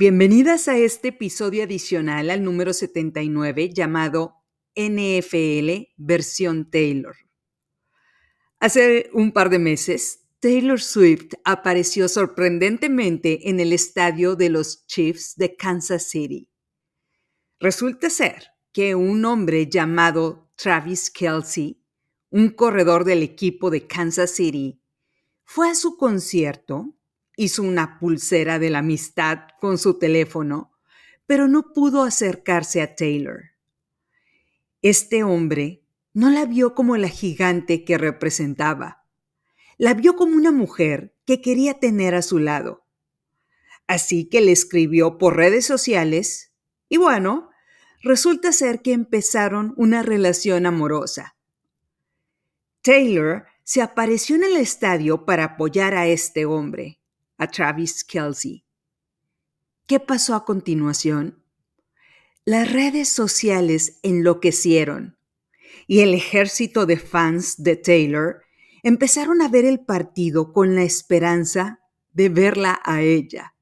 Bienvenidas a este episodio adicional al número 79 llamado NFL versión Taylor. Hace un par de meses, Taylor Swift apareció sorprendentemente en el estadio de los Chiefs de Kansas City. Resulta ser que un hombre llamado Travis Kelsey, un corredor del equipo de Kansas City, fue a su concierto hizo una pulsera de la amistad con su teléfono, pero no pudo acercarse a Taylor. Este hombre no la vio como la gigante que representaba. La vio como una mujer que quería tener a su lado. Así que le escribió por redes sociales y bueno, resulta ser que empezaron una relación amorosa. Taylor se apareció en el estadio para apoyar a este hombre a Travis Kelsey. ¿Qué pasó a continuación? Las redes sociales enloquecieron y el ejército de fans de Taylor empezaron a ver el partido con la esperanza de verla a ella.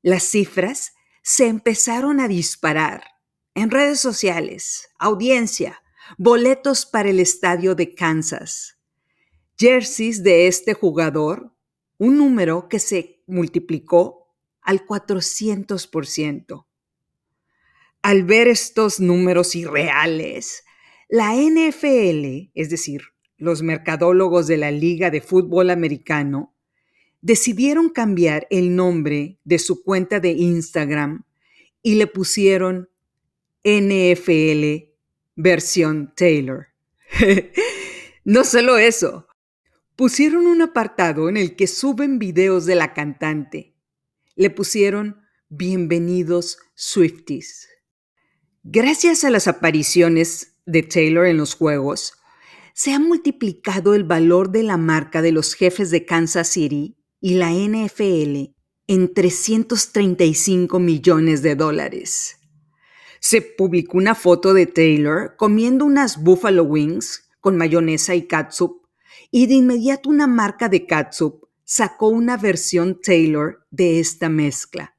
Las cifras se empezaron a disparar en redes sociales, audiencia, boletos para el estadio de Kansas, jerseys de este jugador un número que se multiplicó al 400%. Al ver estos números irreales, la NFL, es decir, los mercadólogos de la Liga de Fútbol Americano, decidieron cambiar el nombre de su cuenta de Instagram y le pusieron NFL versión Taylor. no solo eso, Pusieron un apartado en el que suben videos de la cantante. Le pusieron Bienvenidos Swifties. Gracias a las apariciones de Taylor en los juegos, se ha multiplicado el valor de la marca de los jefes de Kansas City y la NFL en 335 millones de dólares. Se publicó una foto de Taylor comiendo unas Buffalo Wings con mayonesa y catsup y de inmediato una marca de catsup sacó una versión Taylor de esta mezcla.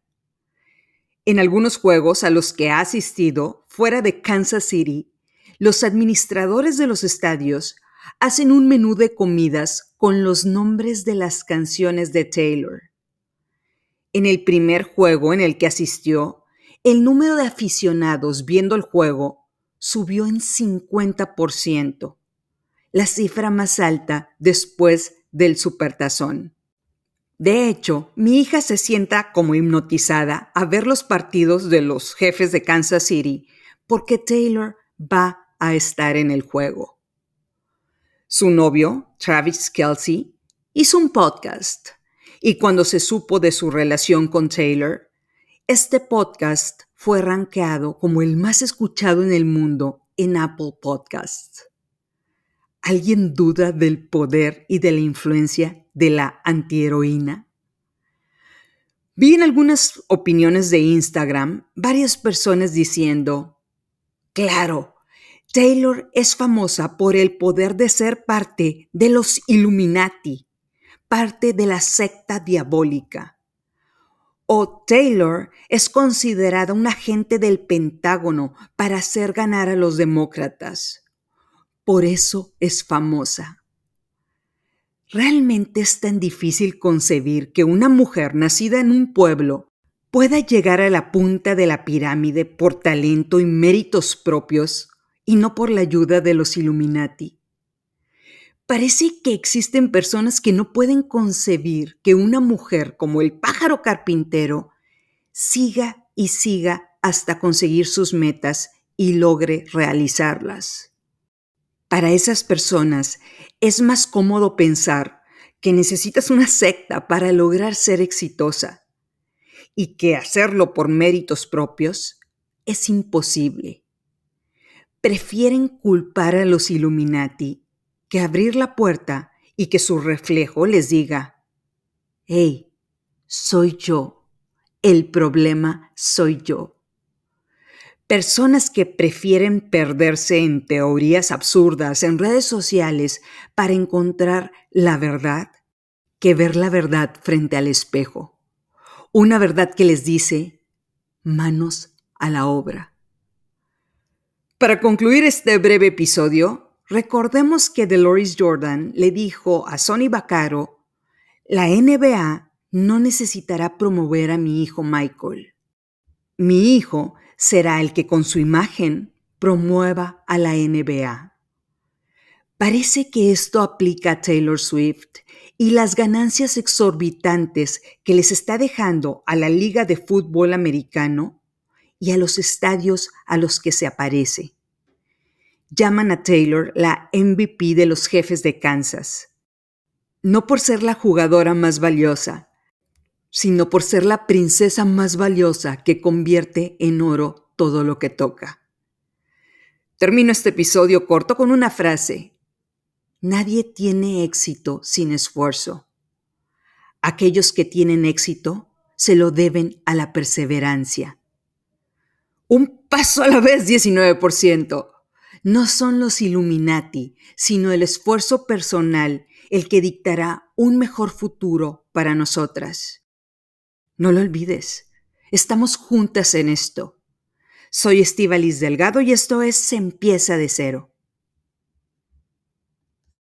En algunos juegos a los que ha asistido fuera de Kansas City, los administradores de los estadios hacen un menú de comidas con los nombres de las canciones de Taylor. En el primer juego en el que asistió, el número de aficionados viendo el juego subió en 50% la cifra más alta después del supertazón. De hecho, mi hija se sienta como hipnotizada a ver los partidos de los jefes de Kansas City porque Taylor va a estar en el juego. Su novio, Travis Kelsey, hizo un podcast y cuando se supo de su relación con Taylor, este podcast fue rankeado como el más escuchado en el mundo en Apple Podcasts. ¿Alguien duda del poder y de la influencia de la antiheroína? Vi en algunas opiniones de Instagram varias personas diciendo, claro, Taylor es famosa por el poder de ser parte de los Illuminati, parte de la secta diabólica. O Taylor es considerada un agente del Pentágono para hacer ganar a los demócratas. Por eso es famosa. ¿Realmente es tan difícil concebir que una mujer nacida en un pueblo pueda llegar a la punta de la pirámide por talento y méritos propios y no por la ayuda de los Illuminati? Parece que existen personas que no pueden concebir que una mujer como el pájaro carpintero siga y siga hasta conseguir sus metas y logre realizarlas. Para esas personas es más cómodo pensar que necesitas una secta para lograr ser exitosa y que hacerlo por méritos propios es imposible. Prefieren culpar a los Illuminati que abrir la puerta y que su reflejo les diga, hey, soy yo, el problema soy yo. Personas que prefieren perderse en teorías absurdas en redes sociales para encontrar la verdad que ver la verdad frente al espejo. Una verdad que les dice, manos a la obra. Para concluir este breve episodio, recordemos que Dolores Jordan le dijo a Sonny Vaccaro, la NBA no necesitará promover a mi hijo Michael. Mi hijo será el que con su imagen promueva a la NBA. Parece que esto aplica a Taylor Swift y las ganancias exorbitantes que les está dejando a la Liga de Fútbol Americano y a los estadios a los que se aparece. Llaman a Taylor la MVP de los jefes de Kansas, no por ser la jugadora más valiosa, sino por ser la princesa más valiosa que convierte en oro todo lo que toca. Termino este episodio corto con una frase. Nadie tiene éxito sin esfuerzo. Aquellos que tienen éxito se lo deben a la perseverancia. Un paso a la vez, 19%. No son los Illuminati, sino el esfuerzo personal el que dictará un mejor futuro para nosotras. No lo olvides, estamos juntas en esto. Soy Estivalis Delgado y esto es empieza de cero.